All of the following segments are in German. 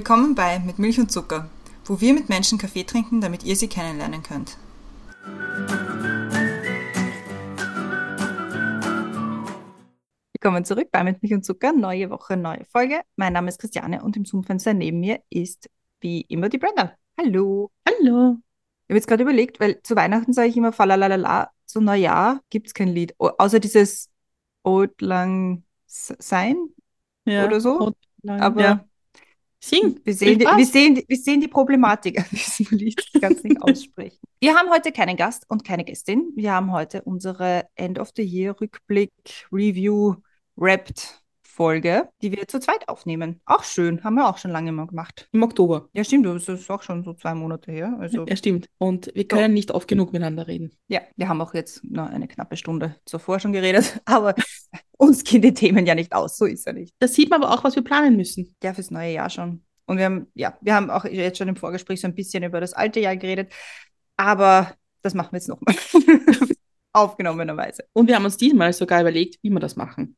Willkommen bei Mit Milch und Zucker, wo wir mit Menschen Kaffee trinken, damit ihr sie kennenlernen könnt. Willkommen zurück bei Mit Milch und Zucker, neue Woche, neue Folge. Mein Name ist Christiane und im Zoom-Fenster neben mir ist wie immer die Brenda. Hallo. Hallo. Ich habe jetzt gerade überlegt, weil zu Weihnachten sage ich immer Falalala, zu Neujahr gibt es kein Lied, o- außer dieses Old Lang Sein Ja, oder so. Lang, Aber ja. Sing. Wir sehen, die, wir, sehen, wir sehen die Problematik an diesem Lied. Ich kann es nicht aussprechen. Wir haben heute keinen Gast und keine Gästin. Wir haben heute unsere End of the Year Rückblick Review Wrapped Folge, die wir zu zweit aufnehmen. Auch schön, haben wir auch schon lange mal gemacht. Im Oktober. Ja, stimmt, das ist auch schon so zwei Monate her. Also Ja, stimmt. Und wir können nicht oft genug miteinander reden. ja, wir haben auch jetzt noch eine knappe Stunde zuvor schon geredet, aber uns gehen die Themen ja nicht aus, so ist ja nicht. Da sieht man aber auch, was wir planen müssen. Ja, fürs neue Jahr schon. Und wir haben, ja, wir haben auch jetzt schon im Vorgespräch so ein bisschen über das alte Jahr geredet, aber das machen wir jetzt nochmal. Aufgenommenerweise. Und wir haben uns diesmal sogar überlegt, wie wir das machen.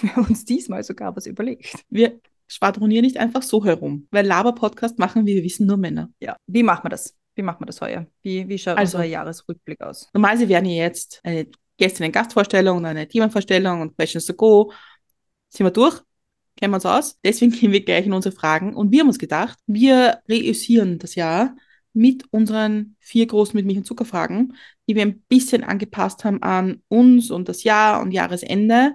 Wir haben uns diesmal sogar was überlegt. Wir schwadronieren nicht einfach so herum, weil Laber-Podcast machen, wie wir wissen, nur Männer. Ja. Wie machen wir das? Wie machen wir das heuer? Wie, wie schaut Also- unser Jahresrückblick aus? Normalerweise werden ja jetzt eine Gästinnen-Gastvorstellung und eine Themenvorstellung und Questions to go. Sind wir durch? Kennen wir uns aus? Deswegen gehen wir gleich in unsere Fragen. Und wir haben uns gedacht, wir reüssieren das Jahr mit unseren vier großen mit Milch und Zuckerfragen, die wir ein bisschen angepasst haben an uns und das Jahr und Jahresende.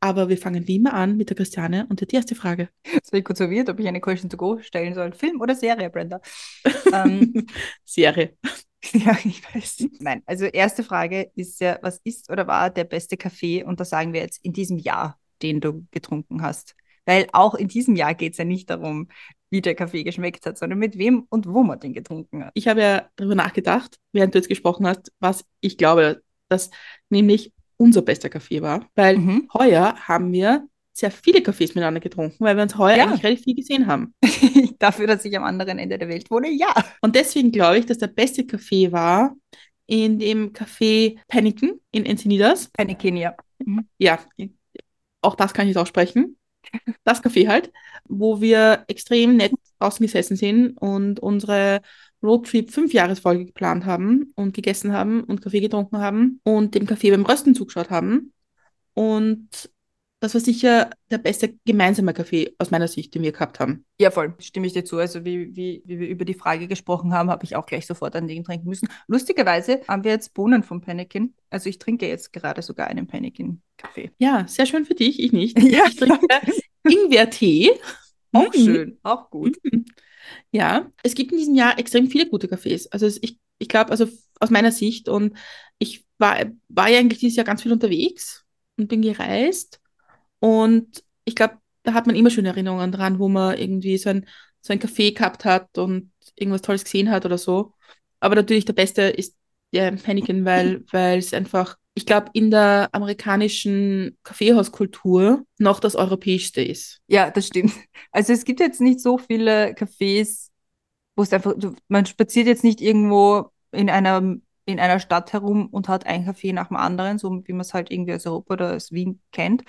Aber wir fangen wie immer an mit der Christiane und die erste Frage. Bin ich kurz verwirrt, ob ich eine Question to go stellen soll. Film oder Serie, Brenda? ähm, Serie. ja, ich weiß. Nein, also erste Frage ist ja, was ist oder war der beste Kaffee? Und da sagen wir jetzt in diesem Jahr, den du getrunken hast. Weil auch in diesem Jahr geht es ja nicht darum, wie der Kaffee geschmeckt hat, sondern mit wem und wo man den getrunken hat. Ich habe ja darüber nachgedacht, während du jetzt gesprochen hast, was ich glaube, dass nämlich unser bester Kaffee war. Weil Mhm. heuer haben wir sehr viele Kaffees miteinander getrunken, weil wir uns heuer Ja. eigentlich relativ viel gesehen haben. Dafür, dass ich am anderen Ende der Welt wohne, ja. Und deswegen glaube ich, dass der beste Kaffee war in dem Café Pennington in Encinitas. Eine Kenia. Ja, auch das kann ich jetzt aussprechen. Das Café halt, wo wir extrem nett draußen gesessen sind und unsere Roadtrip Fünfjahresfolge geplant haben und gegessen haben und Kaffee getrunken haben und dem Kaffee beim Rösten zugeschaut haben. Und das war sicher der beste gemeinsame Kaffee aus meiner Sicht, den wir gehabt haben. Ja, voll, stimme ich dir zu. Also wie, wie, wie wir über die Frage gesprochen haben, habe ich auch gleich sofort an den trinken müssen. Lustigerweise haben wir jetzt Bohnen vom Panikin. Also ich trinke jetzt gerade sogar einen Panikin-Kaffee. Ja, sehr schön für dich, ich nicht. Ja. Ich trinke Ingwertee. Auch Mhm. schön, auch gut. Mhm. Ja, es gibt in diesem Jahr extrem viele gute Cafés. Also ich, ich glaube, also aus meiner Sicht und ich war, war ja eigentlich dieses Jahr ganz viel unterwegs und bin gereist und ich glaube, da hat man immer schöne Erinnerungen dran, wo man irgendwie so ein, so ein Café gehabt hat und irgendwas Tolles gesehen hat oder so. Aber natürlich der beste ist der Panikin, weil, weil es einfach, ich glaube, in der amerikanischen Kaffeehauskultur noch das europäischste ist. Ja, das stimmt. Also es gibt jetzt nicht so viele Cafés, wo es einfach, man spaziert jetzt nicht irgendwo in einer, in einer Stadt herum und hat ein Café nach dem anderen, so wie man es halt irgendwie aus Europa oder aus Wien kennt,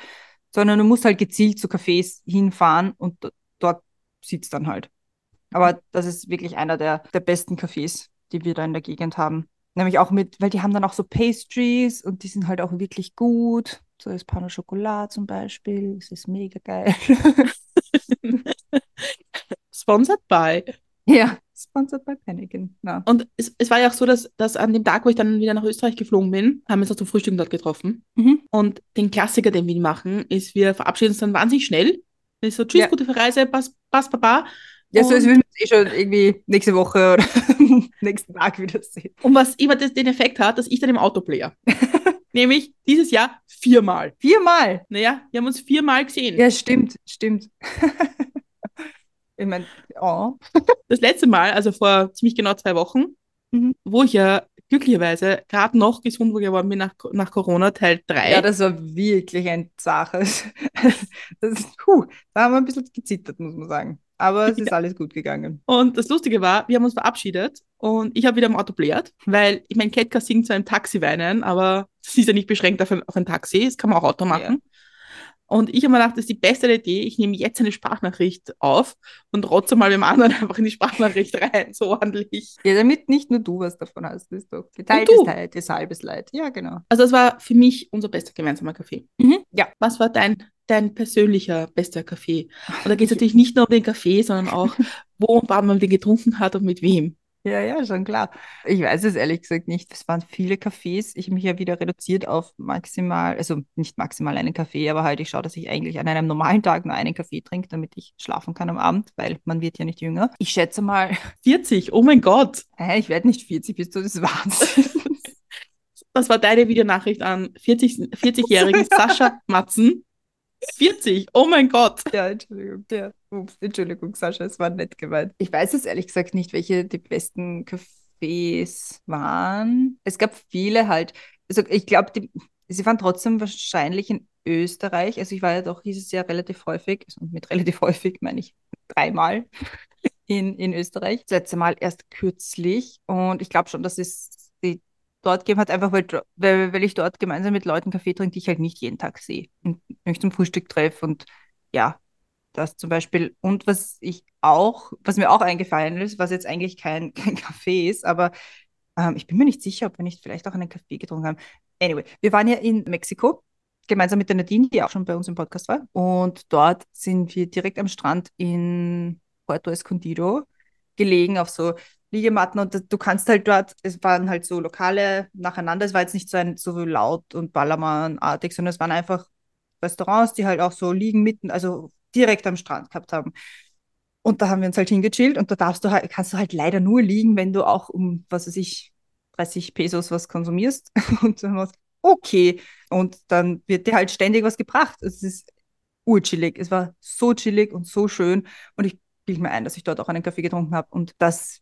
sondern du musst halt gezielt zu Cafés hinfahren und dort sitzt dann halt. Aber das ist wirklich einer der, der besten Cafés, die wir da in der Gegend haben. Nämlich auch mit, weil die haben dann auch so Pastries und die sind halt auch wirklich gut. So Pain au Chocolat zum Beispiel, das ist mega geil. Sponsored by. Ja, sponsored by Panikin. Ja. Und es, es war ja auch so, dass, dass an dem Tag, wo ich dann wieder nach Österreich geflogen bin, haben wir uns auch zum Frühstück dort getroffen. Mhm. Und den Klassiker, den wir machen, ist, wir verabschieden uns dann wahnsinnig schnell. Ist so, tschüss, Ja. gute Verreise, pass, pass, baba. Ja, so als Und- würden wir uns eh schon irgendwie nächste Woche oder nächsten Tag wiedersehen. Und was immer das, den Effekt hat, dass ich dann im Auto player. Nämlich dieses Jahr viermal. Viermal. Naja, wir haben uns viermal gesehen. Ja, stimmt, stimmt. ich meine, oh. Das letzte Mal, also vor ziemlich genau zwei Wochen, Mhm. wo ich ja glücklicherweise gerade noch gesund geworden bin nach, nach Corona, Teil 3. Ja, das war wirklich eine Sache. Das puh, da haben wir ein bisschen gezittert, muss man sagen. Aber es ist Ja. alles gut gegangen. Und das Lustige war, wir haben uns verabschiedet und ich habe wieder im Auto blärt, weil ich meine, Ketka singt zwar im Taxi weinen, aber es ist ja nicht beschränkt auf ein, auf ein Taxi, das kann man auch Auto machen. Und ich habe mir gedacht, das ist die beste Idee. Ich nehme jetzt eine Sprachnachricht auf und rotze mal dem anderen einfach in die Sprachnachricht rein, so ordentlich. Ja, damit nicht nur du was davon hast. Das ist doch geteilt Und du. ist Leid, ist halbes Leid. Ja, genau. Also, das war für mich unser bester gemeinsamer Kaffee. Ja. Was war dein, dein persönlicher bester Kaffee? Und da geht es natürlich nicht nur um den Kaffee, sondern auch, wo und wann man den getrunken hat und mit wem. Ja, ja, schon klar. Ich weiß es ehrlich gesagt nicht. Es waren viele Cafés. Ich habe mich ja wieder reduziert auf maximal, also nicht maximal einen Kaffee, aber halt ich schaue, dass ich eigentlich an einem normalen Tag nur einen Kaffee trinke, damit ich schlafen kann am Abend, weil man wird ja nicht jünger. Ich schätze mal, 40, oh mein Gott. hä, ich werde nicht 40, bist du das Wahnsinn? Das war deine Videonachricht an 40 40-jährigen Sascha Matzen. 40, oh mein Gott. Ja, Entschuldigung. Ja. Ups, Entschuldigung, Sascha, es war nett gemeint. Ich weiß es ehrlich gesagt nicht, welche die besten Cafés waren. Es gab viele halt. Also ich glaube, sie waren trotzdem wahrscheinlich in Österreich. Also ich war ja doch dieses Jahr relativ häufig, also mit relativ häufig meine ich dreimal in, in Österreich. Das letzte Mal erst kürzlich. Und ich glaube schon, dass es dort gegeben hat, einfach weil, weil, weil ich dort gemeinsam mit Leuten Kaffee trinke, die ich halt nicht jeden Tag sehe und mich zum Frühstück treffe und ja, das zum Beispiel. Und was ich auch, was mir auch eingefallen ist, was jetzt eigentlich kein, kein Kaffee ist, aber ähm, ich bin mir nicht sicher, ob wir nicht vielleicht auch einen Kaffee getrunken haben. Anyway, wir waren ja in Mexiko, gemeinsam mit der Nadine, die auch schon bei uns im Podcast war. Und dort sind wir direkt am Strand in Puerto Escondido gelegen, auf so Liegematten. Und du kannst halt dort, es waren halt so Lokale nacheinander. Es war jetzt nicht so ein so laut und Ballermann-artig, sondern es waren einfach Restaurants, die halt auch so liegen mitten, also direkt am Strand gehabt haben. Und da haben wir uns halt hingechillt und da darfst du halt, kannst du halt leider nur liegen, wenn du auch um, was weiß ich, 30 Pesos was konsumierst. Und dann war okay. Und dann wird dir halt ständig was gebracht. Es ist urchillig. Es war so chillig und so schön. Und ich bilde mir ein, dass ich dort auch einen Kaffee getrunken habe. Und das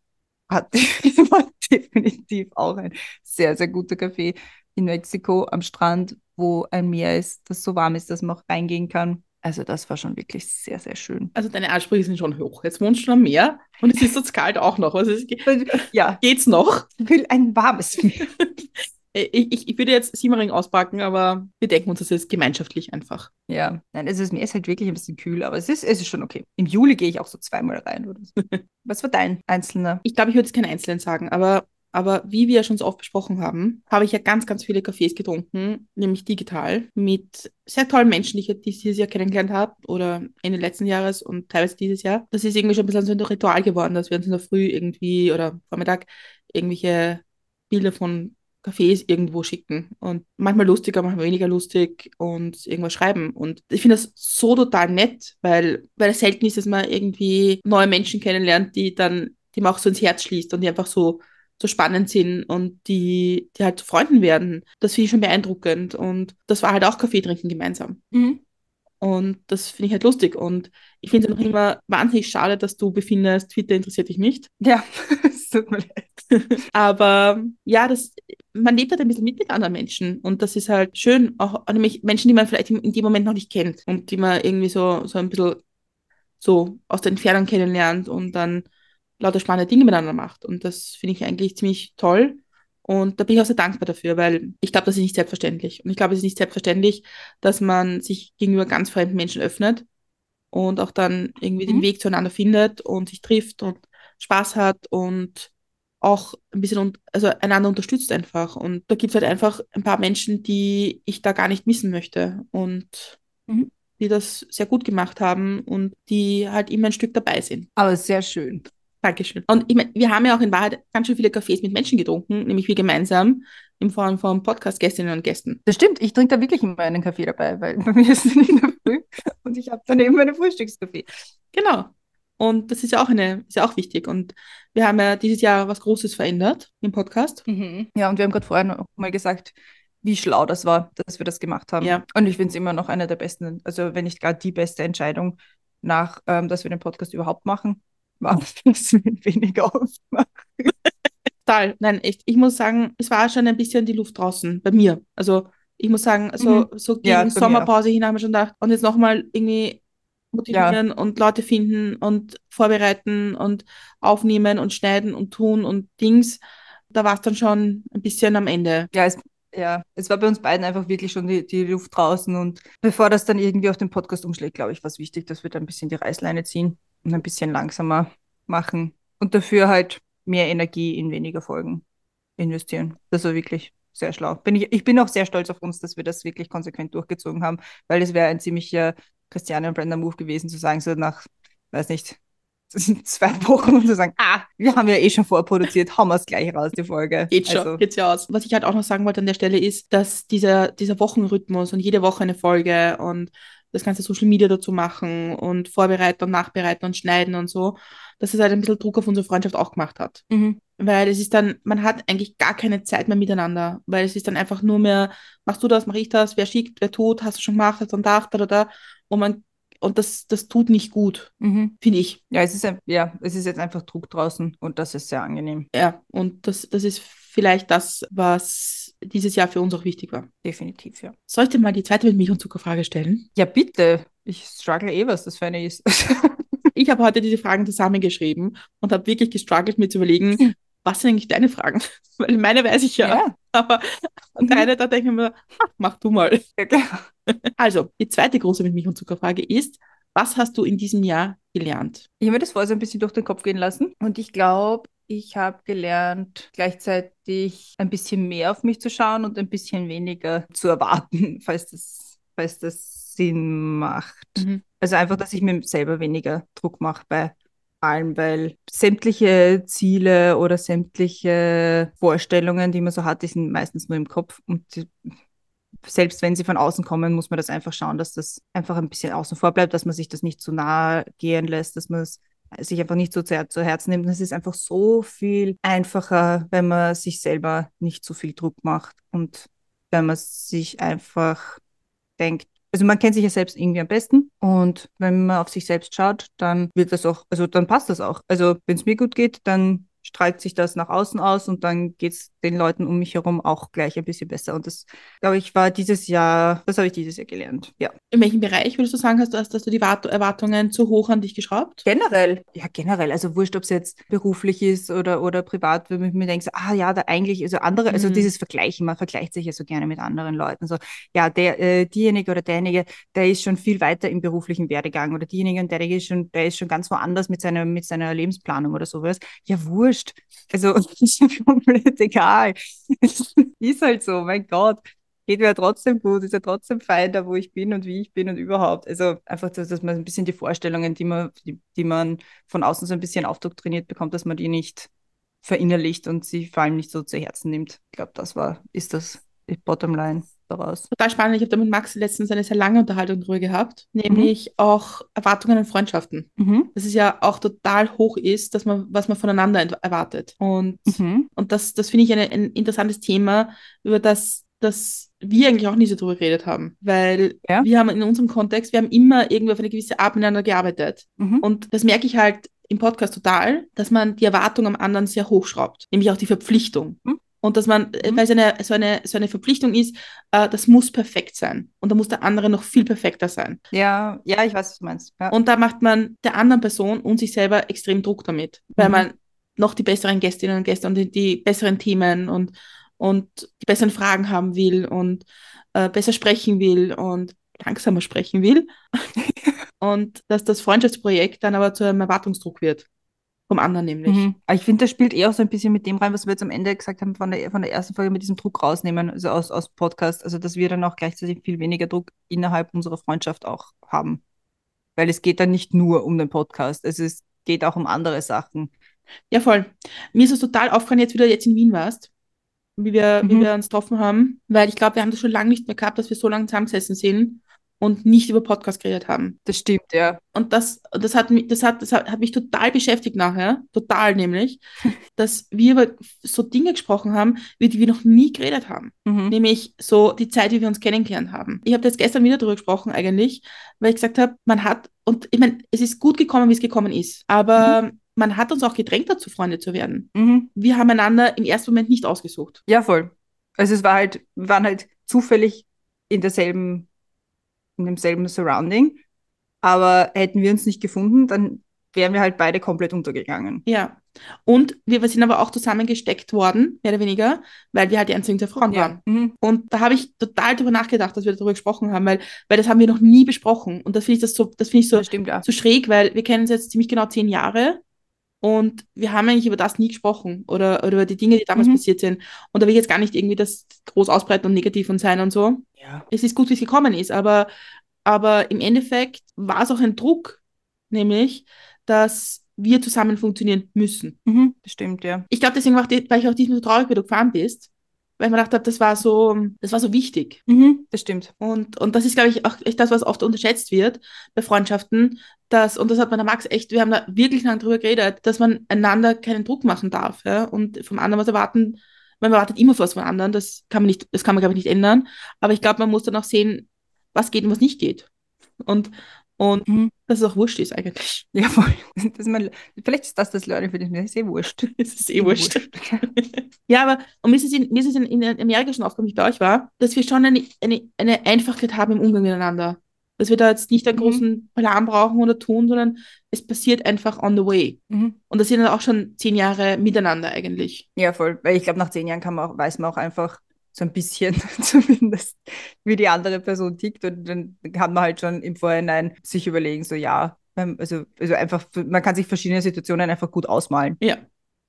hat war definitiv auch ein sehr, sehr guter Kaffee in Mexiko am Strand, wo ein Meer ist, das so warm ist, dass man auch reingehen kann. Also das war schon wirklich sehr, sehr schön. Also deine Ansprüche sind schon hoch. Jetzt wohnst du schon am Meer und es ist jetzt kalt auch noch. Also es Ja, geht's noch? ich will ein warmes Meer. Äh, Ich, ich, ich würde jetzt Simmering auspacken, aber wir denken uns das jetzt gemeinschaftlich einfach. Ja, nein, also das Meer ist halt wirklich ein bisschen kühl, aber es ist, es ist schon okay. Im Juli gehe ich auch so zweimal rein oder so. Was war dein einzelner? Ich glaube, ich würde jetzt keinen Einzelnen sagen, aber, aber wie wir schon so oft besprochen haben, habe ich ja ganz, ganz viele Cafés getrunken, nämlich digital, mit sehr tollen Menschen, die ich dieses Jahr kennengelernt habe oder Ende letzten Jahres und teilweise dieses Jahr. Das ist irgendwie schon ein bisschen so ein Ritual geworden, dass wir uns in der Früh irgendwie oder Vormittag irgendwelche Bilder von Cafés irgendwo schicken und manchmal lustiger, manchmal weniger lustig und irgendwas schreiben. Und ich finde das so total nett, weil, weil es selten ist, dass man irgendwie neue Menschen kennenlernt, die dann, die man auch so ins Herz schließt und die einfach so, so spannend sind und die, die halt zu Freunden werden. Das finde ich schon beeindruckend. Und das war halt auch Kaffee trinken gemeinsam. Und das finde ich halt lustig. Und ich finde es noch immer wahnsinnig schade, dass du befindest, Twitter interessiert dich nicht. Ja, es tut mir leid. Aber ja, das, man lebt halt ein bisschen mit mit anderen Menschen und das ist halt schön, auch nämlich Menschen, die man vielleicht in, dem Moment noch nicht kennt und die man irgendwie so, so ein bisschen so aus der Entfernung kennenlernt und dann lauter spannende Dinge miteinander macht. Und das finde ich eigentlich ziemlich toll. Und da bin ich auch sehr dankbar dafür, weil ich glaube, das ist nicht selbstverständlich. Und ich glaube, es ist nicht selbstverständlich, dass man sich gegenüber ganz fremden Menschen öffnet und auch dann irgendwie den Mhm. Weg zueinander findet und sich trifft und Spaß hat und auch ein bisschen also einander unterstützt einfach. Und da gibt es halt einfach ein paar Menschen, die ich da gar nicht missen möchte und Mhm. die das sehr gut gemacht haben und die halt immer ein Stück dabei sind. Aber sehr schön. Dankeschön. Und ich meine, wir haben ja auch in Wahrheit ganz schön viele Cafés mit Menschen getrunken, nämlich wir gemeinsam in Form von Podcast-Gästinnen und Gästen. Das stimmt, ich trinke da wirklich immer einen Kaffee dabei, weil bei mir ist es in der Früh und ich habe daneben meine Frühstückskaffee. Genau. Und das ist ja auch eine, ist ja auch wichtig. Und wir haben ja dieses Jahr was Großes verändert im Podcast. Ja, und wir haben gerade vorher noch mal gesagt, wie schlau das war, dass wir das gemacht haben. Ja. Und ich finde es immer noch eine der besten, also wenn nicht gar die beste Entscheidung nach, ähm, dass wir den Podcast überhaupt machen, war, dass wir ihn weniger oft machen. Total. Nein, echt. Ich muss sagen, es war schon ein bisschen die Luft draußen bei mir. Also ich muss sagen, so, so gegen Ja, Sommerpause hin haben wir schon gedacht, und jetzt nochmal irgendwie motivieren und Leute finden und vorbereiten und aufnehmen und schneiden und tun und Dings. Da war es dann schon ein bisschen am Ende. Ja, es, ja, es war bei uns beiden einfach wirklich schon die, die Luft draußen und bevor das dann irgendwie auf den Podcast umschlägt, glaube ich, war es wichtig, dass wir da ein bisschen die Reißleine ziehen und ein bisschen langsamer machen und dafür halt mehr Energie in weniger Folgen investieren. Das war wirklich sehr schlau. Bin ich, ich bin auch sehr stolz auf uns, dass wir das wirklich konsequent durchgezogen haben, weil es wäre ein ziemlicher Christiane und Brenda Move gewesen, zu sagen, so nach, weiß nicht, zwei Wochen und zu sagen, ah, wir haben ja eh schon vorproduziert, hauen wir es gleich raus, die Folge. Geht schon, also. geht's ja aus. Was ich halt auch noch sagen wollte an der Stelle ist, dass dieser, dieser Wochenrhythmus und jede Woche eine Folge und das ganze Social Media dazu machen und vorbereiten und nachbereiten und schneiden und so, dass es halt ein bisschen Druck auf unsere Freundschaft auch gemacht hat. Mhm. Weil es ist dann, man hat eigentlich gar keine Zeit mehr miteinander, weil es ist dann einfach nur mehr, machst du das, mach ich das, wer schickt, wer tut, hast du schon gemacht, hast du da, da, da, und man und das, das tut nicht gut, mhm. finde ich. Ja, es ist ein, ja, es ist jetzt einfach Druck draußen und das ist sehr angenehm. Ja, und das, das ist vielleicht das, was dieses Jahr für uns auch wichtig war. Definitiv, ja. Soll ich dir mal die zweite mit Milch und Zuckerfrage stellen? Ja, bitte. Ich struggle eh, was das für eine ist. ich habe heute diese Fragen zusammengeschrieben und habe wirklich gestruggelt, mir zu überlegen, was sind eigentlich deine Fragen? Weil meine weiß ich ja. ja. Aber mhm. deine, da denke ich mir, mach du mal. Also, die zweite große mit Milch und Zuckerfrage ist, was hast du in diesem Jahr gelernt? Ich habe mir das vorher so ein bisschen durch den Kopf gehen lassen und ich glaube, ich habe gelernt, gleichzeitig ein bisschen mehr auf mich zu schauen und ein bisschen weniger zu erwarten, falls das, falls das Sinn macht. Mhm. Also einfach, dass ich mir selber weniger Druck mache bei allem, weil sämtliche Ziele oder sämtliche Vorstellungen, die man so hat, die sind meistens nur im Kopf und selbst wenn sie von außen kommen, muss man das einfach schauen, dass das einfach ein bisschen außen vor bleibt, dass man sich das nicht zu nahe gehen lässt, dass man es sich einfach nicht so sehr zu Herzen nimmt. Es ist einfach so viel einfacher, wenn man sich selber nicht so viel Druck macht und wenn man sich einfach denkt, also man kennt sich ja selbst irgendwie am besten und wenn man auf sich selbst schaut, dann wird das auch, also dann passt das auch. Also wenn es mir gut geht, dann strahlt sich das nach außen aus und dann geht es den Leuten um mich herum auch gleich ein bisschen besser. Und das, glaube ich, war dieses Jahr, das habe ich dieses Jahr gelernt. Ja. In welchem Bereich würdest du sagen, hast du, hast, hast du die Erwartungen zu hoch an dich geschraubt? Generell, ja, generell. Also wurscht, ob es jetzt beruflich ist oder, oder privat, wenn ich mir denke, so, ah ja, da eigentlich, also andere, also mhm. also dieses Vergleichen, man vergleicht sich ja so gerne mit anderen Leuten. So, ja, der, äh, diejenige oder derjenige, der ist schon viel weiter im beruflichen Werdegang oder diejenige und derjenige ist schon, der ist schon ganz woanders mit seiner, mit seiner Lebensplanung oder sowas. Ja, wurscht. Also, ist komplett egal. ist halt so, mein Gott. Geht mir ja trotzdem gut, ist ja trotzdem fein, da wo ich bin und wie ich bin und überhaupt. Also einfach, dass, dass man ein bisschen die Vorstellungen, die man, die, die man von außen so ein bisschen aufdoktriniert bekommt, dass man die nicht verinnerlicht und sie vor allem nicht so zu Herzen nimmt. Ich glaube, das war, ist das Bottomline daraus. Total spannend. Ich habe da mit Max letztens eine sehr lange Unterhaltung drüber gehabt, nämlich mhm. auch Erwartungen an Freundschaften. Mhm. Dass es ja auch total hoch ist, dass man, was man voneinander erwartet. Und, mhm. und das, das finde ich eine, ein interessantes Thema, über das dass wir eigentlich auch nie so drüber geredet haben, weil ja. wir haben in unserem Kontext, wir haben immer irgendwie auf eine gewisse Art miteinander gearbeitet. Mhm. Und das merke ich halt im Podcast total, dass man die Erwartung am anderen sehr hochschraubt, nämlich auch die Verpflichtung. Und dass man, mhm. weil es eine, so, eine, so eine Verpflichtung ist, äh, das muss perfekt sein. Und da muss der andere noch viel perfekter sein. Ja, ja, ich weiß, was du meinst. Ja. Und da macht man der anderen Person und sich selber extrem Druck damit, weil mhm. man noch die besseren Gästinnen und Gäste und die, die, besseren Themen und, und die besseren Fragen haben will und äh, besser sprechen will und langsamer sprechen will. und dass das Freundschaftsprojekt dann aber zu einem Erwartungsdruck wird. Vom anderen nämlich. Mhm. Ich finde, das spielt eher auch so ein bisschen mit dem rein, was wir jetzt am Ende gesagt haben von der, von der ersten Folge mit diesem Druck rausnehmen, also aus, aus Podcast. Also, dass wir dann auch gleichzeitig viel weniger Druck innerhalb unserer Freundschaft auch haben. Weil es geht dann nicht nur um den Podcast, es geht auch um andere Sachen. Ja, voll. Mir ist es total aufgefallen, jetzt wieder jetzt in Wien warst, wie wir, mhm. wie wir uns getroffen haben, weil ich glaube, wir haben das schon lange nicht mehr gehabt, dass wir so lange zusammengesessen sind und nicht über Podcast geredet haben. Das stimmt, ja. Und das, das, hat, mich, das, hat, das hat, mich total beschäftigt nachher, total nämlich, dass wir über so Dinge gesprochen haben, über die wir noch nie geredet haben. Mhm. Nämlich so die Zeit, wie wir uns kennengelernt haben. Ich habe jetzt gestern wieder darüber gesprochen eigentlich, weil ich gesagt habe, man hat, und ich meine, es ist gut gekommen, wie es gekommen ist, aber mhm. man hat uns auch gedrängt dazu, Freunde zu werden. Mhm. Wir haben einander im ersten Moment nicht ausgesucht. Ja, voll. Also es war halt, wir waren halt zufällig in derselben in demselben Surrounding. Aber hätten wir uns nicht gefunden, dann wären wir halt beide komplett untergegangen. Ja. Und wir, sind aber auch zusammengesteckt worden, mehr oder weniger, weil wir halt die einzigen zwei Frauen Ja. waren. Mhm. Und da habe ich total drüber nachgedacht, dass wir darüber gesprochen haben, weil, weil das haben wir noch nie besprochen. Und das finde ich das so, das finde ich so, Das stimmt ja. so schräg, weil wir kennen uns jetzt ziemlich genau zehn Jahre und wir haben eigentlich über das nie gesprochen oder, oder über die Dinge, die damals Mhm. passiert sind. Und da will ich jetzt gar nicht irgendwie das groß ausbreiten und negativ und sein und so. Ja. Es ist gut, wie es gekommen ist, aber, aber im Endeffekt war es auch ein Druck, nämlich, dass wir zusammen funktionieren müssen. Mhm. Das stimmt, ja. Ich glaube, deswegen war, ich- war ich auch diesmal so traurig, wie du gefahren bist, weil ich mir gedacht habe, das war so, das war so wichtig. Mhm. Das stimmt. Und, und das ist, glaube ich, auch echt das, was oft unterschätzt wird bei Freundschaften, dass, und das hat man der Max echt, wir haben da wirklich lange drüber geredet, dass man einander keinen Druck machen darf, ja, und vom anderen was erwarten, man erwartet immer was vom anderen, das kann man nicht, das kann man, glaube ich, nicht ändern, aber ich glaube, man muss dann auch sehen, was geht und was nicht geht. Und, und Mhm. dass es auch wurscht ist eigentlich. Ja, voll. Das ist mein, vielleicht ist das das Learning für dich. Das ist eh wurscht. Es ist eh wurscht. Ja, aber und mir ist es in, mir ist es in, in Amerika schon aufgekommen, wie ich bei euch war, dass wir schon eine, eine, eine Einfachheit haben im Umgang miteinander. Dass wir da jetzt nicht einen Mhm. großen Plan brauchen oder tun, sondern es passiert einfach on the way. Mhm. Und das sind dann auch schon zehn Jahre miteinander eigentlich. Ja, voll. Weil ich glaube, nach zehn Jahren kann man auch, weiß man auch einfach so ein bisschen zumindest, wie die andere Person tickt. Und dann kann man halt schon im Vorhinein sich überlegen, so ja, ähm, also, also einfach, man kann sich verschiedene Situationen einfach gut ausmalen. Ja.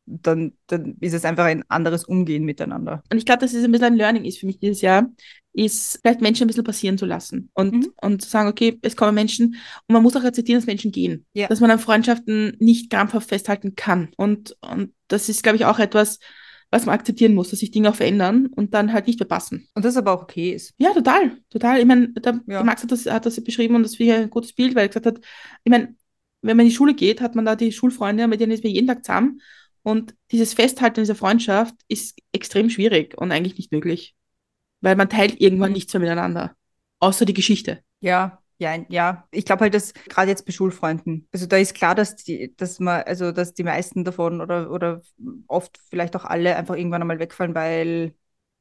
Dann, dann ist es einfach ein anderes Umgehen miteinander. Und ich glaube, dass es ein bisschen ein Learning ist für mich dieses Jahr, ist vielleicht Menschen ein bisschen passieren zu lassen und, Mhm. und zu sagen, okay, es kommen Menschen und man muss auch akzeptieren, dass Menschen gehen. Ja. Dass man an Freundschaften nicht krampfhaft festhalten kann. Und, und das ist, glaube ich, auch etwas, was man akzeptieren muss, dass sich Dinge auch verändern und dann halt nicht mehr passen. Und das aber auch okay ist. Ja, total, total. Ich meine, der, Ja. der Max hat das, hat das beschrieben und das finde ich ein gutes Bild, weil er gesagt hat, ich meine, wenn man in die Schule geht, hat man da die Schulfreunde, mit denen ist man jeden Tag zusammen. Und dieses Festhalten dieser Freundschaft ist extrem schwierig und eigentlich nicht möglich. Weil man teilt irgendwann Mhm. nichts mehr miteinander. Außer die Geschichte. Ja, ja, ja. Ich glaube halt, dass gerade jetzt bei Schulfreunden, also da ist klar, dass die, dass man, also dass die meisten davon oder, oder oft vielleicht auch alle einfach irgendwann einmal wegfallen, weil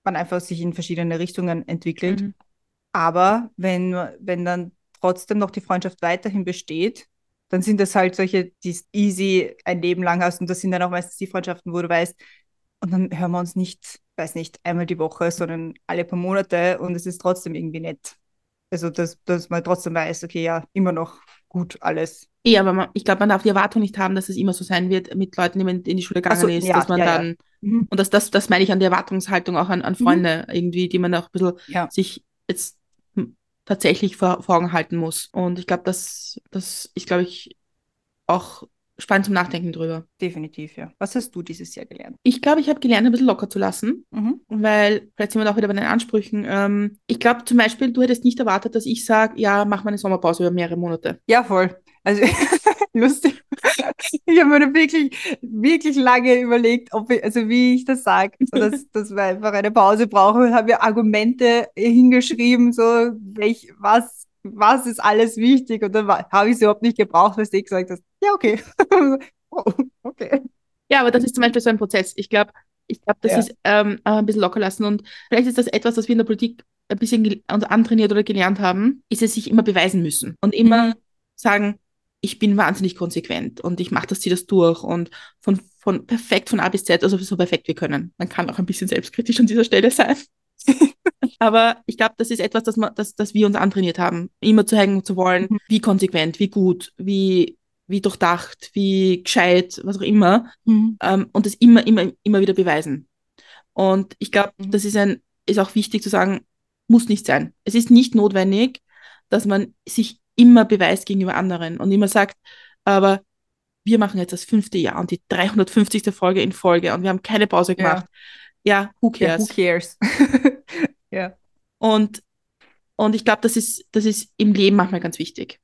man einfach sich in verschiedene Richtungen entwickelt. Mhm. Aber wenn, wenn dann trotzdem noch die Freundschaft weiterhin besteht, dann sind das halt solche, die es easy ein Leben lang hast. Und das sind dann auch meistens die Freundschaften, wo du weißt, und dann hören wir uns nicht, weiß nicht, einmal die Woche, sondern alle paar Monate und es ist trotzdem irgendwie nett. Also, dass, dass man trotzdem weiß, okay, ja, immer noch gut alles. Eh, aber man, ich glaube, man darf die Erwartung nicht haben, dass es immer so sein wird mit Leuten, die man in die Schule gegangen so, ist, ja, dass man ja, ja. dann, Mhm. und das, das, das meine ich an der Erwartungshaltung auch an, an Freunde irgendwie, die man auch ein bisschen Ja. sich jetzt tatsächlich vor, vor Augen halten muss. Und ich glaube, das, das ist, glaube ich, auch spannend zum Nachdenken drüber. Definitiv, ja. Was hast du dieses Jahr gelernt? Ich glaube, ich habe gelernt, ein bisschen locker zu lassen, Mhm. weil vielleicht sind wir auch wieder bei den Ansprüchen. Ähm, ich glaube zum Beispiel, du hättest nicht erwartet, dass ich sage, ja, mach mal eine Sommerpause über mehrere Monate. Ja, voll. Also lustig. Ich habe mir wirklich, wirklich lange überlegt, ob ich, also wie ich das sage, so dass, dass wir einfach eine Pause brauchen und habe mir Argumente hingeschrieben, so welch, was, was ist alles wichtig und dann habe ich es überhaupt nicht gebraucht, weil du eh gesagt hast, ja, okay. oh, okay. Ja, aber das ist zum Beispiel so ein Prozess. Ich glaube, ich glaube, das Ja. ist ähm, ein bisschen locker lassen. Und vielleicht ist das etwas, was wir in der Politik ein bisschen uns antrainiert oder gelernt haben, ist es sich immer beweisen müssen und immer Mhm. sagen, ich bin wahnsinnig konsequent und ich mache das, ziehe das durch und von, von perfekt von A bis Z, also so perfekt wir können. Man kann auch ein bisschen selbstkritisch an dieser Stelle sein. Aber ich glaube, das ist etwas, das, man, das, das wir uns antrainiert haben, immer zu hängen zu wollen, Mhm. wie konsequent, wie gut, wie, wie durchdacht, wie gescheit, was auch immer Mhm. ähm, und das immer, immer, immer wieder beweisen. Und ich glaube, Mhm. das ist ein, ist auch wichtig zu sagen, muss nicht sein. Es ist nicht notwendig, dass man sich immer beweist gegenüber anderen und immer sagt, aber wir machen jetzt das fünfte Jahr und die 350. Folge in Folge und wir haben keine Pause Ja. gemacht. Ja, who Ja, cares? who cares? ja. Und, und ich glaube, das ist, das ist im Leben manchmal ganz wichtig.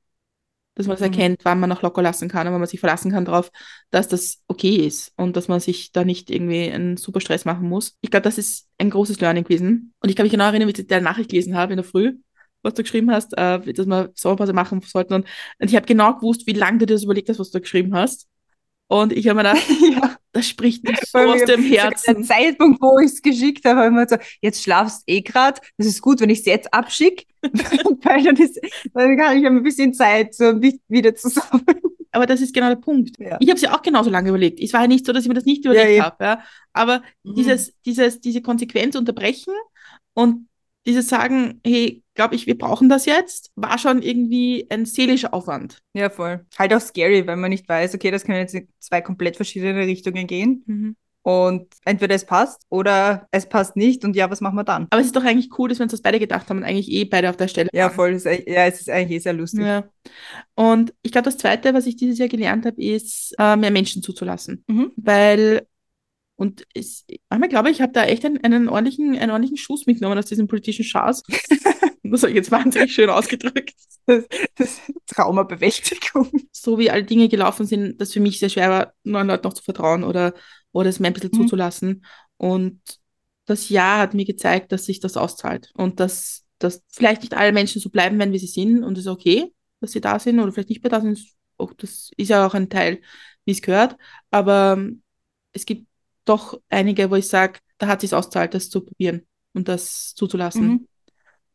Dass man es Mhm. erkennt, wann man auch locker lassen kann und wann man sich verlassen kann darauf, dass das okay ist und dass man sich da nicht irgendwie einen super Stress machen muss. Ich glaube, das ist ein großes Learning gewesen. Und ich kann mich genau erinnern, wie ich deine Nachricht gelesen habe in der Früh, was du geschrieben hast, äh, dass wir Sommerpause machen sollten. Und, und ich habe genau gewusst, wie lange du dir das überlegt hast, was du da geschrieben hast. Und ich habe mir gedacht, ja. das spricht mir so aus mir- dem Herzen. Der Zeitpunkt, wo ich es geschickt habe, war immer so, jetzt schlafst eh grad, das ist gut, wenn ich es jetzt abschicke, weil dann, ist, dann kann ich ein bisschen Zeit so wi- wieder zusammen. aber das ist genau der Punkt. Ja. Ich habe es ja auch genauso lange überlegt. Es war ja nicht so, dass ich mir das nicht überlegt ja. habe. Ja. Aber Mhm. dieses, dieses, diese Konsequenz unterbrechen und dieses Sagen, hey, glaube ich, wir brauchen das jetzt, war schon irgendwie ein seelischer Aufwand. Ja, voll. Halt auch scary, weil man nicht weiß, okay, das können jetzt in zwei komplett verschiedene Richtungen gehen. Und entweder es passt oder es passt nicht und ja, was machen wir dann? Aber es ist doch eigentlich cool, dass wir uns das beide gedacht haben und eigentlich eh beide auf der Stelle Ja, waren. voll. Ist, ja, es ist eigentlich eh sehr lustig. Ja. Und ich glaube, das Zweite, was ich dieses Jahr gelernt habe, ist, äh, mehr Menschen zuzulassen. Mhm. Weil, und es, manchmal glaube ich, ich habe da echt einen, einen, ordentlichen, einen ordentlichen Schuss mitgenommen aus diesem politischen Schaß. das habe ich jetzt wahnsinnig schön ausgedrückt. Das, das Traumabewältigung. So wie alle Dinge gelaufen sind, dass für mich sehr schwer war, neuen Leuten noch zu vertrauen oder, oder es mir ein bisschen Mhm. zuzulassen. Und das Jahr hat mir gezeigt, dass sich das auszahlt. Und dass, dass vielleicht nicht alle Menschen so bleiben werden, wie sie sind. Und es ist okay, dass sie da sind oder vielleicht nicht mehr da sind. Auch, das ist ja auch ein Teil, wie es gehört. Aber ähm, es gibt doch einige, wo ich sage, da hat es sich auszahlt, das zu probieren und das zuzulassen. Mhm.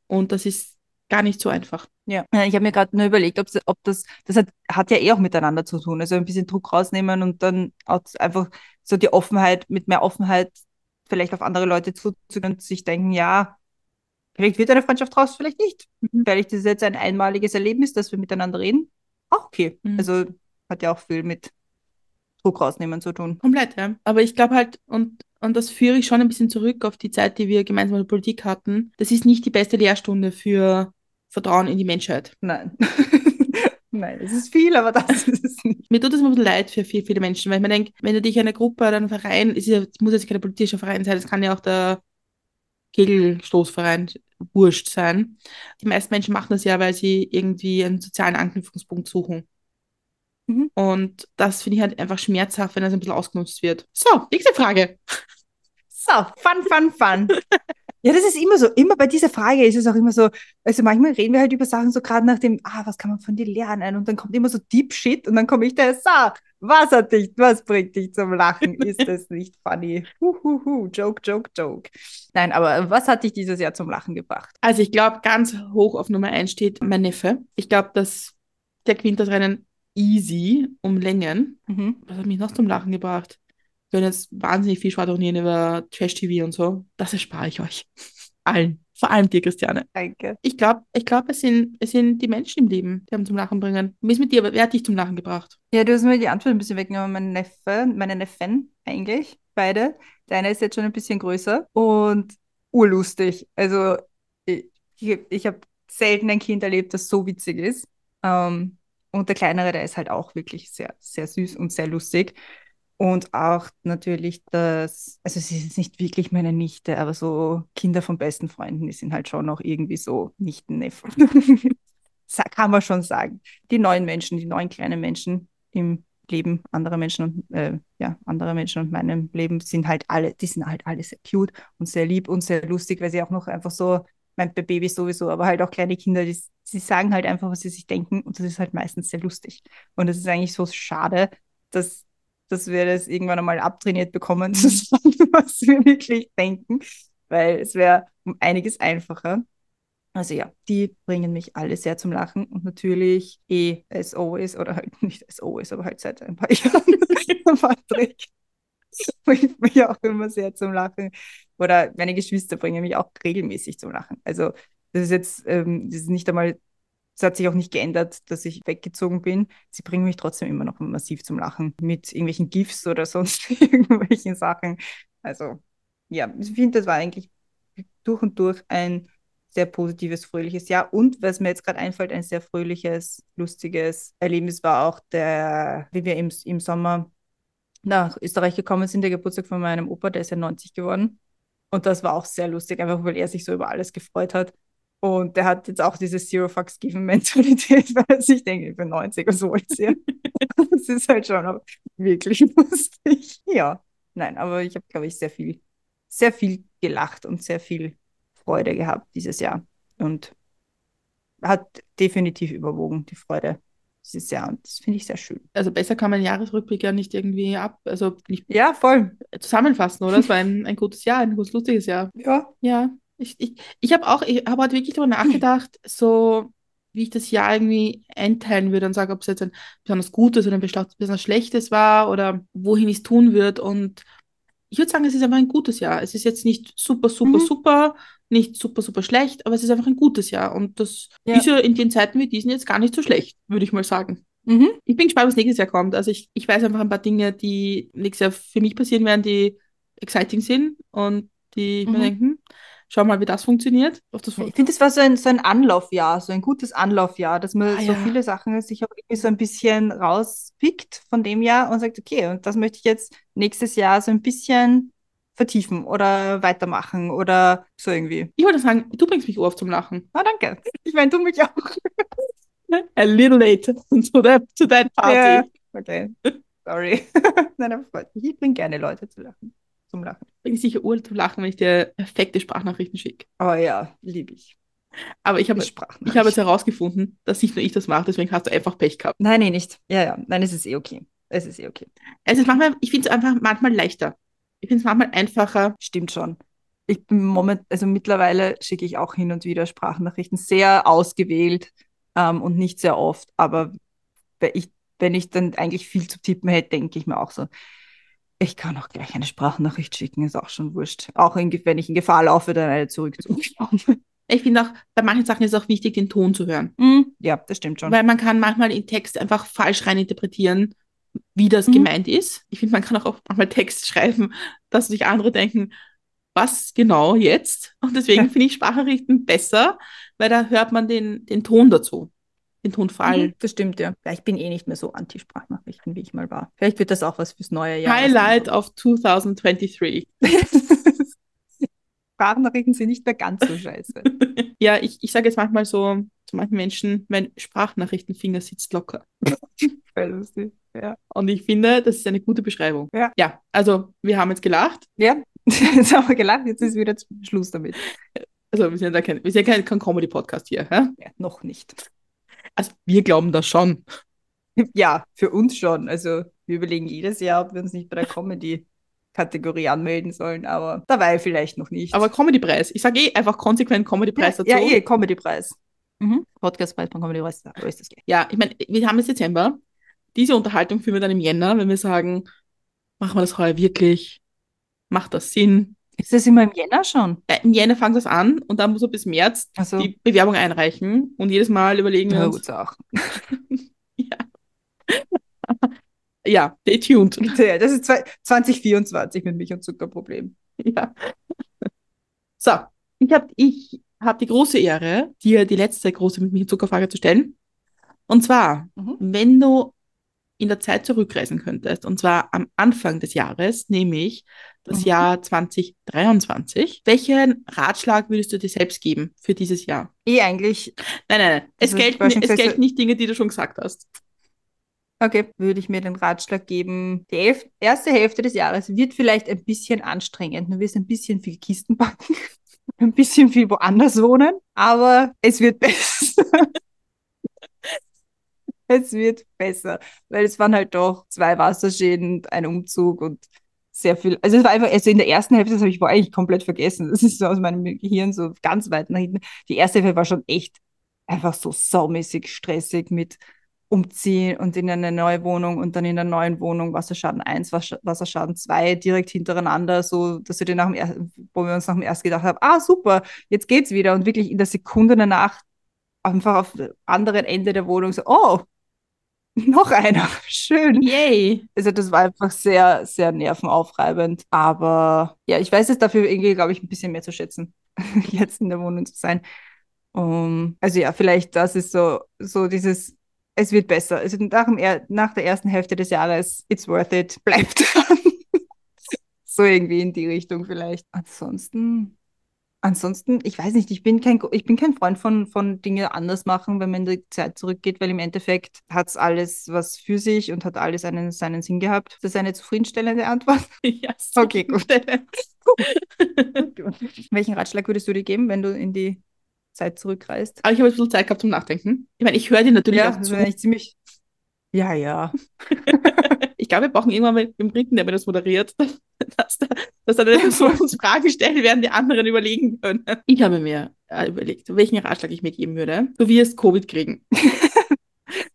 Und das ist gar nicht so einfach. Ja, Ja, ich habe mir gerade nur überlegt, ob, ob das, das hat, hat ja eh auch miteinander zu tun. Also ein bisschen Druck rausnehmen und dann auch einfach so die Offenheit, mit mehr Offenheit vielleicht auf andere Leute zuzugehen und sich denken, ja, vielleicht wird eine Freundschaft draus, vielleicht nicht. Mhm. Vielleicht ist es jetzt ein einmaliges Erlebnis, dass wir miteinander reden. Auch okay. Mhm. Also hat ja auch viel mit Druck rausnehmen zu tun. Komplett, ja. Aber ich glaube halt, und, und das führe ich schon ein bisschen zurück auf die Zeit, die wir gemeinsam in der Politik hatten. Das ist nicht die beste Lehrstunde für Vertrauen in die Menschheit. Nein. Nein, es ist viel, aber das ist es nicht. Mir tut es immer ein bisschen leid für viele, viele Menschen, weil ich mir denke, wenn du dich einer Gruppe oder einem Verein, es ja, muss jetzt kein politischer Verein sein, es kann ja auch der Kegelstoßverein wurscht sein. Die meisten Menschen machen das ja, weil sie irgendwie einen sozialen Anknüpfungspunkt suchen. Mhm. Und das finde ich halt einfach schmerzhaft, wenn das ein bisschen ausgenutzt wird. So, nächste Frage. So, fun, fun, fun. Ja, das ist immer so. Immer bei dieser Frage ist es auch immer so, also manchmal reden wir halt über Sachen so gerade nach dem, ah, was kann man von dir lernen? Und dann kommt immer so Deep Shit und dann komme ich da, so, was hat dich, was bringt dich zum Lachen? Ist das nicht funny? Huhuhu, joke, joke, joke. Nein, aber was hat dich dieses Jahr zum Lachen gebracht? Also ich glaube, ganz hoch auf Nummer 1 steht mein Neffe. Ich glaube, dass der gewinnt das Rennen easy um Längen. Mhm. Was hat mich noch zum Lachen gebracht? Wir können jetzt wahnsinnig viel schwadronieren über Trash-TV und so. Das erspare ich euch. Allen. Vor allem dir, Christiane. Danke. Ich glaube, ich glaub, es, sind, es sind die Menschen im Leben, die haben zum Lachen bringen. Wie ist mit dir? Wer hat dich zum Lachen gebracht? Ja, du hast mir die Antwort ein bisschen weggenommen. Mein Neffe, meine Neffen eigentlich, beide. Der eine ist jetzt schon ein bisschen größer und urlustig. Also ich, ich, ich habe selten ein Kind erlebt, das so witzig ist. Ähm, und der kleinere, der ist halt auch wirklich sehr, sehr süß und sehr lustig. Und auch natürlich das, also sie ist nicht wirklich meine Nichte, aber so Kinder von besten Freunden, die sind halt schon auch irgendwie so Nichten, Neffen. Sa- Kann man schon sagen. Die neuen Menschen, die neuen kleinen Menschen im Leben anderer Menschen und äh, ja, anderer Menschen und meinem Leben sind halt alle, die sind halt alle sehr cute und sehr lieb und sehr lustig, weil sie auch noch einfach so, mein bei Babys sowieso, aber halt auch kleine Kinder, die, sie sagen halt einfach, was sie sich denken und das ist halt meistens sehr lustig. Und es ist eigentlich so schade, dass, dass wir das irgendwann einmal abtrainiert bekommen, was wir wirklich denken, weil es wäre um einiges einfacher. Also ja, die bringen mich alle sehr zum Lachen und natürlich eh as always oder halt nicht as always, aber halt seit ein paar Jahren Patrick bringt mich auch immer sehr zum Lachen. Oder meine Geschwister bringen mich auch regelmäßig zum Lachen. Also das ist jetzt, ähm, das ist nicht einmal, es hat sich auch nicht geändert, dass ich weggezogen bin. Sie bringen mich trotzdem immer noch massiv zum Lachen mit irgendwelchen GIFs oder sonst irgendwelchen Sachen. Also ja, ich finde, das war eigentlich durch und durch ein sehr positives, fröhliches Jahr. Und was mir jetzt gerade einfällt, ein sehr fröhliches, lustiges Erlebnis war auch der, wie wir im, im Sommer nach Österreich gekommen sind, der Geburtstag von meinem Opa, der ist ja 90 geworden. Und das war auch sehr lustig, einfach weil er sich so über alles gefreut hat. Und der hat jetzt auch diese Zero Fucks Given Mentalität, weil er sich denkt, ich bin 90, was wollt ihr? das ist halt schon wirklich lustig. Ja, nein, aber ich habe, glaube ich, sehr viel, sehr viel gelacht und sehr viel Freude gehabt dieses Jahr. Und hat definitiv überwogen, die Freude dieses Jahr. Und das finde ich sehr schön. Also besser kann man einen Jahresrückblick ja nicht irgendwie ab, also nicht Ja, voll. zusammenfassen, oder? Es war ein, ein gutes Jahr, ein gutes, lustiges Jahr. Ja. Ja, ich, ich, ich habe auch, ich habe heute wirklich darüber nachgedacht, so wie ich das Jahr irgendwie einteilen würde und sage, ob es jetzt ein besonders gutes oder ein besonders schlechtes war oder wohin ich es tun würde. Und ich würde sagen, es ist einfach ein gutes Jahr. Es ist jetzt nicht super, super, Mhm. super, nicht super, super schlecht, aber es ist einfach ein gutes Jahr. Und das Ja. ist ja in den Zeiten wie diesen jetzt gar nicht so schlecht, würde ich mal sagen. Mhm. Ich bin gespannt, was nächstes Jahr kommt. Also ich, ich weiß einfach ein paar Dinge, die nächstes Jahr für mich passieren werden, die exciting sind und die ich mir Mhm. denke, hm, schau mal, wie das funktioniert. Das Ich finde, das war so ein, so ein Anlaufjahr, so ein gutes Anlaufjahr, dass man Ah, so ja. viele Sachen sich auch irgendwie so ein bisschen rauspickt von dem Jahr und sagt, okay, und das möchte ich jetzt nächstes Jahr so ein bisschen vertiefen oder weitermachen oder so irgendwie. ich wollte sagen, du bringst mich oft zum Lachen. Ah, danke. Ich meine, du mich auch. A little late to that, to that party. Ja. Okay. Sorry. Nein, aber freut mich. Ich bringe gerne Leute zu lachen. Zum Lachen. Bring sicher Uhr zum Lachen, wenn ich dir perfekte Sprachnachrichten schicke. Aber ja, liebe ich. Aber ich habe, ich habe jetzt herausgefunden, dass nicht nur ich das mache, deswegen hast du einfach Pech gehabt. Nein, nee, nicht. Ja, ja. Nein, es ist eh okay. Es ist eh okay. Es ist manchmal, ich finde es einfach manchmal leichter. Ich finde es manchmal einfacher. Stimmt schon. Ich bin moment, also mittlerweile schicke ich auch hin und wieder Sprachnachrichten, sehr ausgewählt ähm, und nicht sehr oft. Aber wenn ich, wenn ich dann eigentlich viel zu tippen hätte, denke ich mir auch so, ich kann auch gleich eine Sprachnachricht schicken, ist auch schon wurscht. Auch in, wenn ich in Gefahr laufe, dann eine zurückzubekommen. Ich finde auch, bei manchen Sachen ist es auch wichtig, den Ton zu hören. Hm, ja, das stimmt schon. Weil man kann manchmal in Text einfach falsch reininterpretieren, wie das Mhm. gemeint ist. Ich finde, man kann auch manchmal Text schreiben, dass sich andere denken, was genau jetzt? Und deswegen Ja. finde ich Sprachnachrichten besser, weil da hört man den, den Ton dazu, den Tonfall. Mhm, das stimmt, ja. ja. Ich bin eh nicht mehr so anti-Sprachnachrichten, wie ich mal war. Vielleicht wird das auch was fürs neue Jahr. Highlight of 2023. Sprachnachrichten sind nicht mehr ganz so scheiße. Ja, ich, ich sage jetzt manchmal so zu manchen Menschen, mein Sprachnachrichtenfinger sitzt locker. Lustig. Ja. Und ich finde, das ist eine gute Beschreibung. Ja. Ja, also wir haben jetzt gelacht. Ja, jetzt haben wir gelacht, jetzt ist wieder Schluss damit. Also wir sind ja kein, wir sind kein, kein Comedy-Podcast hier. Hä? Ja, noch nicht. Also wir glauben das schon. Ja, für uns schon. Also wir überlegen jedes Jahr, ob wir uns nicht bei der Comedy-Kategorie anmelden sollen, aber dabei vielleicht noch nicht. Aber Comedy-Preis. Ich sage eh einfach konsequent Comedy-Preis ja, dazu. ja, eh, Comedy-Preis. Mhm. Podcastpreis von Comedy-Preis, da ist das gleich. Ja, ich meine, wir haben jetzt Dezember. Diese Unterhaltung führen wir dann im Jänner, wenn wir sagen, machen wir das heuer wirklich? Macht das Sinn? Ist das immer im Jänner schon? Äh, Im Jänner fängt das an und dann muss er bis März Also, die Bewerbung einreichen und jedes Mal überlegen wir ja, uns, gut, auch. ja, stay tuned. Ja, das ist zwei- 2024 mit Milch- und Zuckerproblem. Ja. So, ich habe ich hab die große Ehre, dir die letzte große mit mir Zuckerfrage zu stellen. Und zwar, Mhm. wenn du in der Zeit zurückreisen könntest, und zwar am Anfang des Jahres, nämlich das Mhm. Jahr 2023, welchen Ratschlag würdest du dir selbst geben für dieses Jahr? Eh eigentlich, Nein, nein, nein. Es, Also, gelten, es gelten nicht Dinge, die du schon gesagt hast. Okay, würde ich mir den Ratschlag geben, die elf, erste Hälfte des Jahres wird vielleicht ein bisschen anstrengend. Du wirst ein bisschen viel Kisten packen, ein bisschen viel woanders wohnen, aber es wird besser. es wird besser, weil es waren halt doch zwei Wasserschäden, ein Umzug und sehr viel. Also es war einfach, also in der ersten Hälfte, das habe ich vorher eigentlich komplett vergessen. Das ist so aus meinem Gehirn so ganz weit nach hinten. Die erste Hälfte war schon echt einfach so saumäßig stressig mit umziehen und in eine neue Wohnung und dann in der neuen Wohnung Wasserschaden 1, Wasser- Wasserschaden 2 direkt hintereinander, so dass wir, den nach dem ersten, wo wir uns nach dem ersten gedacht haben, ah super, jetzt geht's wieder und wirklich in der Sekunde danach einfach auf dem anderen Ende der Wohnung so, oh, noch einer, schön. Yay! Also das war einfach sehr, sehr nervenaufreibend. Aber ja, ich weiß es dafür irgendwie, glaube ich, ein bisschen mehr zu schätzen, jetzt in der Wohnung zu sein. Um, also ja, vielleicht das ist so, so dieses, es wird besser. Also nach, dem nach der ersten Hälfte des Jahres, it's worth it, bleibt dran. so irgendwie in die Richtung vielleicht. Ansonsten, ansonsten, ich weiß nicht, ich bin kein, ich bin kein Freund von, von Dinge anders machen, wenn man in die Zeit zurückgeht, weil im Endeffekt hat es alles was für sich und hat alles einen, seinen Sinn gehabt. Das ist eine zufriedenstellende Antwort. Ja, so Okay, gut. Welchen Ratschlag würdest du dir geben, wenn du in die Zeit zurückreist? Aber ich habe jetzt ein bisschen Zeit gehabt zum Nachdenken. Ich meine, ich höre dir natürlich Ja, auch zu. eigentlich ziemlich. Ja, ja. Ich glaube, wir brauchen irgendwann mal den Briten, der mir das moderiert, dass, da, dass da eine Person uns Fragen stellt, während die anderen überlegen können. Ich habe mir äh, überlegt, welchen Ratschlag ich mir geben würde. Du wirst Covid kriegen.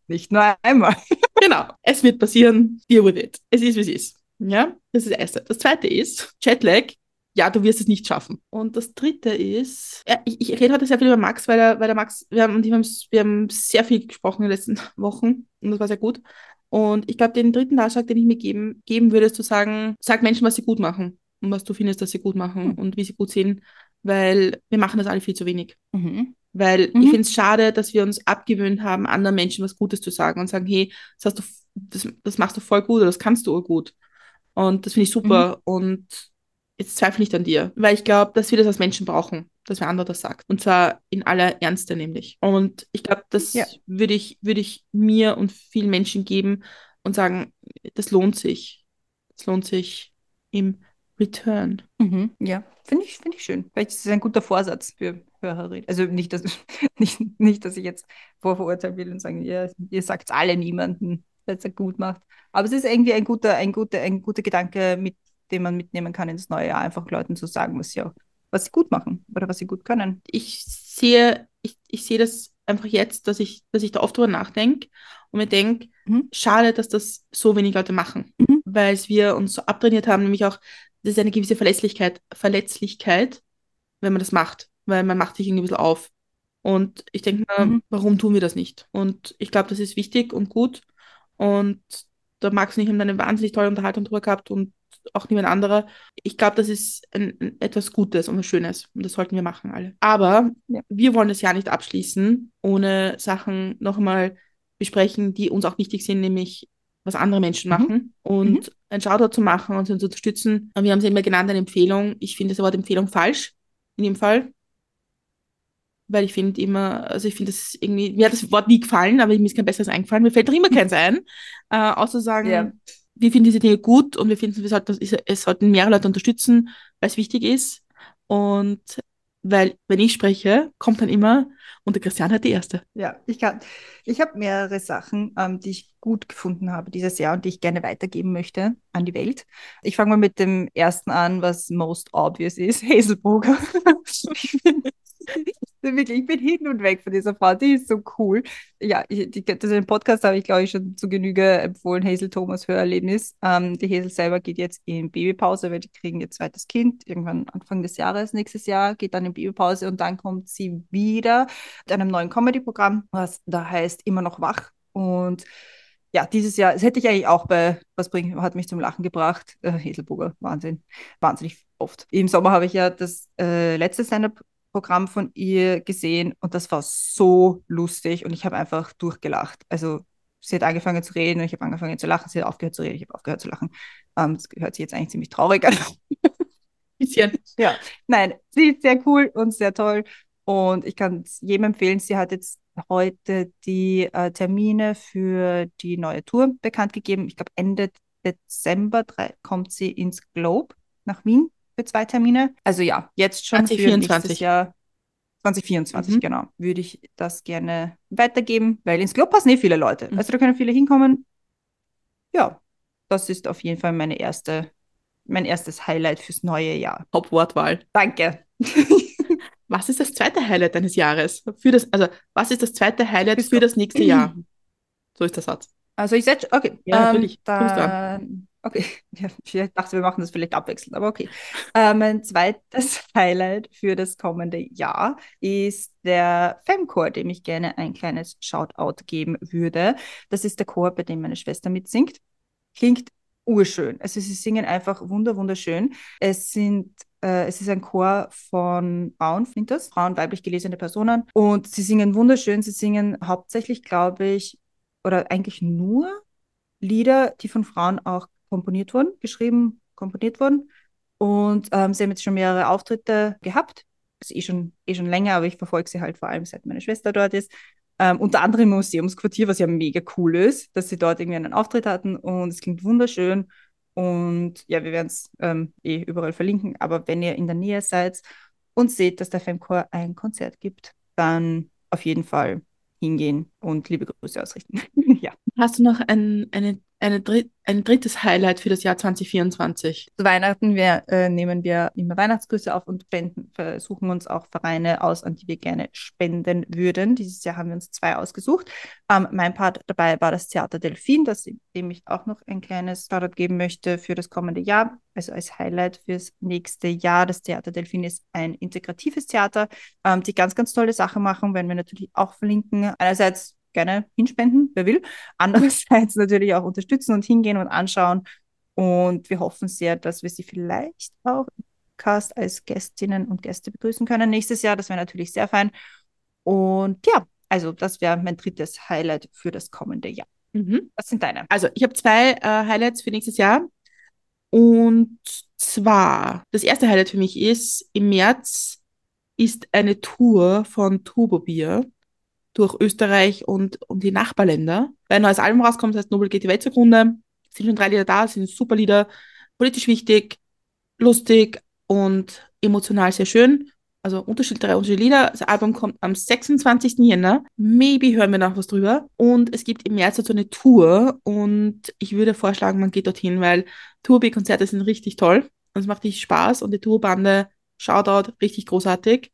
Nicht nur einmal. genau. Es wird passieren. Deal with it. Es ist, wie es ist. Ja, das ist das Erste. Das Zweite ist, Jetlag ja, du wirst es nicht schaffen. Und das dritte ist, ja, ich, ich, rede heute sehr viel über Max, weil der, weil der Max, wir haben, wir, haben, wir haben sehr viel gesprochen in den letzten Wochen und das war sehr gut. Und ich glaube, den dritten Ratschlag, den ich mir geben, geben würde, ist zu sagen, sag Menschen, was sie gut machen und was du findest, dass sie gut machen mhm. und wie sie gut sind, weil wir machen das alle viel zu wenig. Mhm. Weil mhm. ich finde es schade, dass wir uns abgewöhnt haben, anderen Menschen was Gutes zu sagen und sagen, hey, das, hast du, das, das machst du voll gut oder das kannst du gut. Und das finde ich super. Mhm. Und jetzt zweifle ich an dir, weil ich glaube, dass wir das als Menschen brauchen, dass wer andere das sagt. Und zwar in aller Ernste nämlich. Und ich glaube, das ja. würde ich, würde ich mir und vielen Menschen geben und sagen, das lohnt sich. Das lohnt sich im Return. Mhm, ja, finde ich, find ich schön. Vielleicht ist es ein guter Vorsatz für Hörerin. Also nicht, dass, nicht, nicht, dass ich jetzt vorverurteilen will und sagen, ihr, ihr sagt es alle niemanden, der es gut macht. Aber es ist irgendwie ein guter, ein guter, ein guter Gedanke, mit den man mitnehmen kann ins neue Jahr, einfach Leuten zu sagen, was sie auch, was sie gut machen oder was sie gut können. Ich sehe, ich, ich sehe das einfach jetzt, dass ich, dass ich da oft drüber nachdenke und mir denke, mhm. schade, dass das so wenig Leute machen, mhm. weil wir uns so abtrainiert haben, nämlich auch, das ist eine gewisse Verlässlichkeit, Verletzlichkeit, wenn man das macht, weil man macht sich irgendwie ein bisschen auf. Und ich denke mir, mhm. warum tun wir das nicht? Und ich glaube, das ist wichtig und gut. Und da Max und ich haben eine wahnsinnig tolle Unterhaltung drüber gehabt und auch niemand anderer. Ich glaube, das ist ein, ein, etwas Gutes und was Schönes und das sollten wir machen alle. Aber ja. wir wollen das Jahr nicht abschließen, ohne Sachen nochmal besprechen, die uns auch wichtig sind, nämlich was andere Menschen mhm. machen und mhm. ein Shoutout zu machen und sie zu unterstützen. Und wir haben es immer genannt, eine Empfehlung. Ich finde das Wort Empfehlung falsch in dem Fall. Weil ich finde immer, also ich finde das irgendwie, mir hat das Wort nie gefallen, aber mir ist kein besseres eingefallen. Mir fällt doch immer keins ein. Äh, außer sagen, ja wir finden diese Dinge gut und wir finden, wir sollten, es sollten mehrere Leute unterstützen, weil es wichtig ist. Und weil, wenn ich spreche, kommt dann immer, und der Christian hat die erste. Ja, ich kann. Ich habe mehrere Sachen, ähm, die ich gut gefunden habe dieses Jahr und die ich gerne weitergeben möchte an die Welt. Ich fange mal mit dem ersten an, was most obvious ist, Hazelburger. finde wirklich, ich bin hin und weg von dieser Frau, die ist so cool. Ja, ich, die, den Podcast habe ich, glaube ich, schon zu Genüge empfohlen, Hazel Thomas Hörerlebnis. Ähm, die Hazel selber geht jetzt in Babypause, weil die kriegen ihr zweites Kind, irgendwann Anfang des Jahres, nächstes Jahr, geht dann in Babypause und dann kommt sie wieder mit einem neuen Comedy-Programm, was da heißt Immer noch wach. Und ja, dieses Jahr, das hätte ich eigentlich auch bei Was bringt, hat mich zum Lachen gebracht. Äh, Hazelburger, Wahnsinn, wahnsinnig oft. Im Sommer habe ich ja das äh, letzte Stand-up Programm von ihr gesehen und das war so lustig und ich habe einfach durchgelacht. Also sie hat angefangen zu reden und ich habe angefangen zu lachen, sie hat aufgehört zu reden, ich habe aufgehört zu lachen. Ähm, das hört sich jetzt eigentlich ziemlich traurig an. Bisschen. Ja, nein, sie ist sehr cool und sehr toll und ich kann es jedem empfehlen. Sie hat jetzt heute die äh, Termine für die neue Tour bekannt gegeben. Ich glaube, Ende Dezember kommt sie ins Globe nach Wien für zwei Termine. Also ja, jetzt schon 2024. für Jahr. 2024, mhm. genau. Würde ich das gerne weitergeben, weil ins Club passen eh viele Leute. Mhm. Also da können viele hinkommen. Ja, das ist auf jeden Fall meine erste, mein erstes Highlight fürs neue Jahr. Hauptwortwahl. Danke. was ist das zweite Highlight deines Jahres? Für das, also, was ist das zweite Highlight für das nächste Jahr? So ist der Satz. Also ich setze, okay. Ja, natürlich. Ähm, dann, Okay, ja, ich dachte, wir machen das vielleicht abwechselnd, aber okay. Äh, mein zweites Highlight für das kommende Jahr ist der Femchor, dem ich gerne ein kleines Shoutout geben würde. Das ist der Chor, bei dem meine Schwester mitsingt. Klingt urschön. Also sie singen einfach wunder wunderschön. Es sind äh, es ist ein Chor von Frauen, das? Frauen, weiblich gelesene Personen. Und sie singen wunderschön. Sie singen hauptsächlich, glaube ich, oder eigentlich nur Lieder, die von Frauen auch komponiert wurden, geschrieben, komponiert wurden. Und ähm, sie haben jetzt schon mehrere Auftritte gehabt. Das ist eh schon, eh schon länger, aber ich verfolge sie halt vor allem, seit meine Schwester dort ist. Ähm, unter anderem im Museumsquartier, was ja mega cool ist, dass sie dort irgendwie einen Auftritt hatten und es klingt wunderschön. Und ja, wir werden es ähm, eh überall verlinken, aber wenn ihr in der Nähe seid und seht, dass der Femchor ein Konzert gibt, dann auf jeden Fall hingehen und liebe Grüße ausrichten. ja. Hast du noch ein, eine dritt, ein drittes Highlight für das Jahr 2024? Zu Weihnachten wir, äh, nehmen wir immer Weihnachtsgrüße auf und spenden, versuchen uns auch Vereine aus, an die wir gerne spenden würden. Dieses Jahr haben wir uns zwei ausgesucht. Ähm, mein Part dabei war das Theater Delfin, das, dem ich auch noch ein kleines Shoutout geben möchte für das kommende Jahr, also als Highlight fürs nächste Jahr. Das Theater Delfin ist ein integratives Theater, ähm, die ganz, ganz tolle Sachen machen, werden wir natürlich auch verlinken. Einerseits gerne hinspenden, wer will. Andererseits natürlich auch unterstützen und hingehen und anschauen. Und wir hoffen sehr, dass wir sie vielleicht auch im Cast als Gästinnen und Gäste begrüßen können nächstes Jahr. Das wäre natürlich sehr fein. Und ja, also das wäre mein drittes Highlight für das kommende Jahr. Mhm. Was sind deine? Also ich habe zwei äh, Highlights für nächstes Jahr. Und zwar, das erste Highlight für mich ist, im März ist eine Tour von Turbobier durch Österreich und, und die Nachbarländer. Weil ein neues Album rauskommt, das heißt Nobel geht die Welt zugrunde. Sind schon drei Lieder da, sind super Lieder, politisch wichtig, lustig und emotional sehr schön. Also unterschiedliche, unterschiedliche Lieder. Das Album kommt am 26. Jänner. Maybe hören wir noch was drüber. Und es gibt im März dazu eine Tour. Und ich würde vorschlagen, man geht dorthin, weil Tour-B-Konzerte sind richtig toll. Und es macht richtig Spaß. Und die Tourbande, Shoutout, richtig großartig.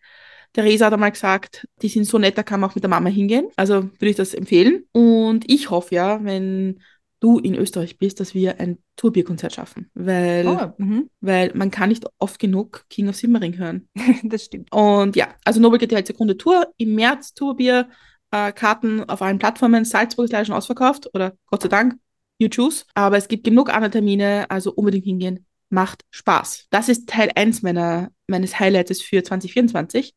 Theresa hat einmal gesagt, die sind so nett, da kann man auch mit der Mama hingehen. Also würde ich das empfehlen. Und ich hoffe ja, wenn du in Österreich bist, dass wir ein Tourbierkonzert schaffen. Weil, Oh, mhm. weil man kann nicht oft genug King of Simmering hören. das stimmt. Und ja, also Nobel geht die halt Sekunde Tour. Im März Tourbier, äh, Karten auf allen Plattformen. Salzburg ist leider schon ausverkauft oder Gott sei Dank, you choose. Aber es gibt genug andere Termine, also unbedingt hingehen. Macht Spaß. Das ist Teil 1 meiner, meines Highlights für 2024.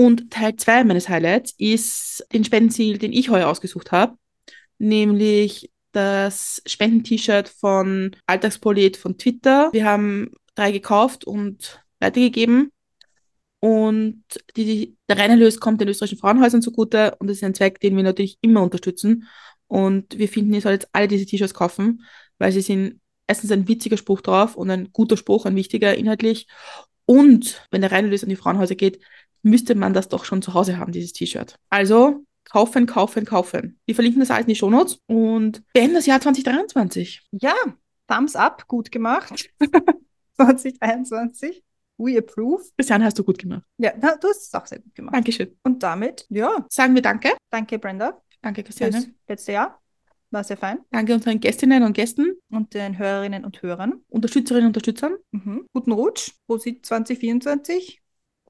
Und Teil 2 meines Highlights ist den Spendenziel, den ich heuer ausgesucht habe, nämlich das Spenden-T-Shirt von Alltagspolit von Twitter. Wir haben drei gekauft und weitergegeben. Und die, die, der Reinerlös kommt den österreichischen Frauenhäusern zugute und das ist ein Zweck, den wir natürlich immer unterstützen. Und wir finden, ihr sollt alle diese T-Shirts kaufen, weil sie sind erstens ein witziger Spruch drauf und ein guter Spruch, ein wichtiger inhaltlich. Und wenn der Reinerlös an die Frauenhäuser geht, müsste man das doch schon zu Hause haben, dieses T-Shirt. Also kaufen, kaufen, kaufen. Wir verlinken das alles in die Shownotes und beenden das Jahr 2023. Ja, Thumbs up, gut gemacht. 2023. We approve. Christian, hast du gut gemacht. Ja, na, du hast es auch sehr gut gemacht. Dankeschön. Und damit, ja, Sagen wir Danke. danke Brenda Danke, fürs Christiane. letzte Jahr. War sehr fein. Danke unseren Gästinnen und Gästen, Und den Hörerinnen und Hörern. Unterstützerinnen und Unterstützern. Mhm. Guten Rutsch. Prosit 2024.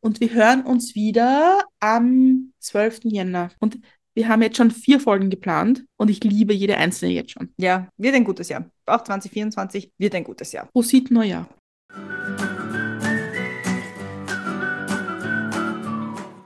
Und wir hören uns wieder am 12. Jänner. Und wir haben jetzt schon vier Folgen geplant und ich liebe jede einzelne jetzt schon. Ja, wird ein gutes Jahr. Auch 2024 wird ein gutes Jahr. Prosit Neujahr.